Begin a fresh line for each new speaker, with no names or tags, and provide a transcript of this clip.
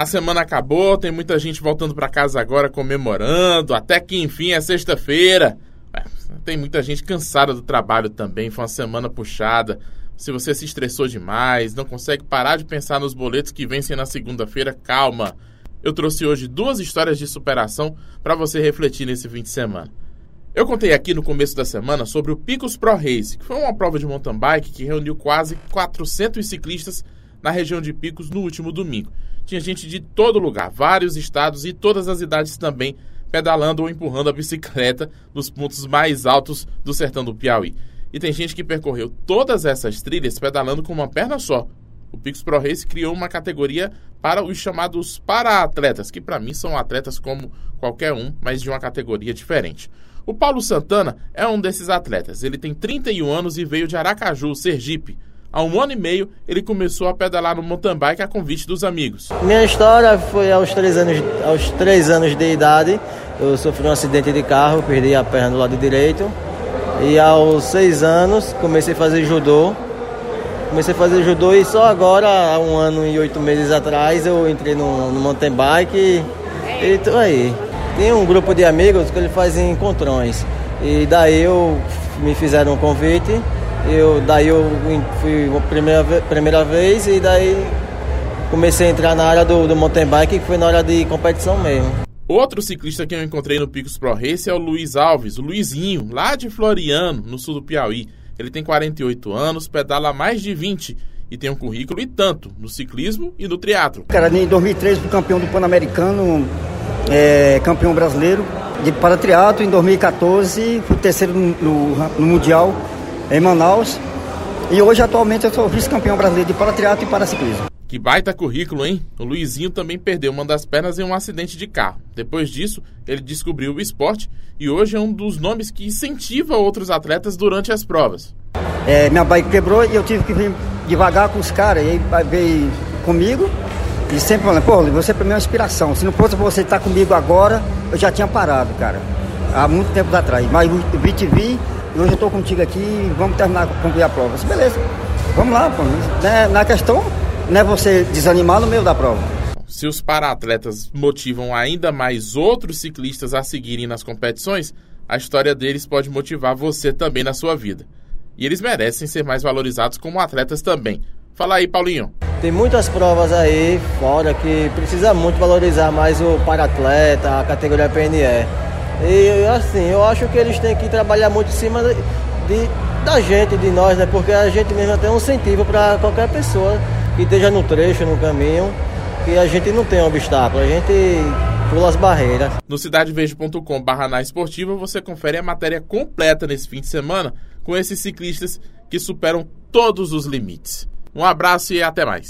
A semana acabou, tem muita gente voltando para casa agora comemorando, até que enfim é sexta-feira. É, tem muita gente cansada do trabalho também, foi uma semana puxada. Se você se estressou demais, não consegue parar de pensar nos boletos que vencem na segunda-feira, calma. Eu trouxe hoje duas histórias de superação para você refletir nesse fim de semana. Eu contei aqui no começo da semana sobre o Picos Pro Race, que foi uma prova de mountain bike que reuniu quase 400 ciclistas na região de Picos no último domingo. Tinha gente de todo lugar, vários estados e todas as idades também, pedalando ou empurrando a bicicleta nos pontos mais altos do sertão do Piauí. E tem gente que percorreu todas essas trilhas pedalando com uma perna só. O Pix Pro Race criou uma categoria para os chamados para-atletas, que para mim são atletas como qualquer um, mas de uma categoria diferente. O Paulo Santana é um desses atletas. Ele tem 31 anos e veio de Aracaju, Sergipe. Há um ano e meio, ele começou a pedalar no mountain bike a convite dos amigos.
Minha história foi aos três anos, aos três anos de idade. Eu sofri um acidente de carro, perdi a perna do lado direito. E aos seis anos, comecei a fazer judô. Comecei a fazer judô e só agora, há um ano e oito meses atrás, eu entrei no, no mountain bike e, e tô aí. Tem um grupo de amigos que ele faz encontrões. E daí eu me fizeram um convite. Eu, daí eu fui a primeira, primeira vez e daí comecei a entrar na área do, do mountain bike, que foi na hora de competição mesmo.
Outro ciclista que eu encontrei no Picos Pro Race é o Luiz Alves, o Luizinho, lá de Floriano, no sul do Piauí. Ele tem 48 anos, pedala mais de 20 e tem um currículo e tanto no ciclismo e no triatlo.
Cara, em 2013 fui campeão do Pan-Americano, é, campeão brasileiro de paratriato. Em 2014 fui terceiro no, no, no Mundial em Manaus. E hoje, atualmente, eu sou vice-campeão brasileiro de paratriato e paraciclismo.
Que baita currículo, hein? O Luizinho também perdeu uma das pernas em um acidente de carro. Depois disso, ele descobriu o esporte e hoje é um dos nomes que incentiva outros atletas durante as provas.
É, minha bike quebrou e eu tive que vir devagar com os caras. E aí veio comigo e sempre falando, pô, você para mim é uma inspiração. Se não fosse você estar comigo agora, eu já tinha parado, cara. Há muito tempo atrás. Mas vi te vi hoje eu estou contigo aqui vamos terminar, concluir a prova. Disse, beleza, vamos lá, pô. Na, na questão não é você desanimar no meio da prova.
Se os para-atletas motivam ainda mais outros ciclistas a seguirem nas competições, a história deles pode motivar você também na sua vida. E eles merecem ser mais valorizados como atletas também. Fala aí, Paulinho.
Tem muitas provas aí fora que precisa muito valorizar mais o para-atleta, a categoria PNE. E assim, eu acho que eles têm que trabalhar muito em cima de, de da gente, de nós, né? Porque a gente mesmo tem um incentivo para qualquer pessoa que esteja no trecho, no caminho, que a gente não tem obstáculo, a gente pula as barreiras.
No cidadevejo.com barra esportiva você confere a matéria completa nesse fim de semana com esses ciclistas que superam todos os limites. Um abraço e até mais.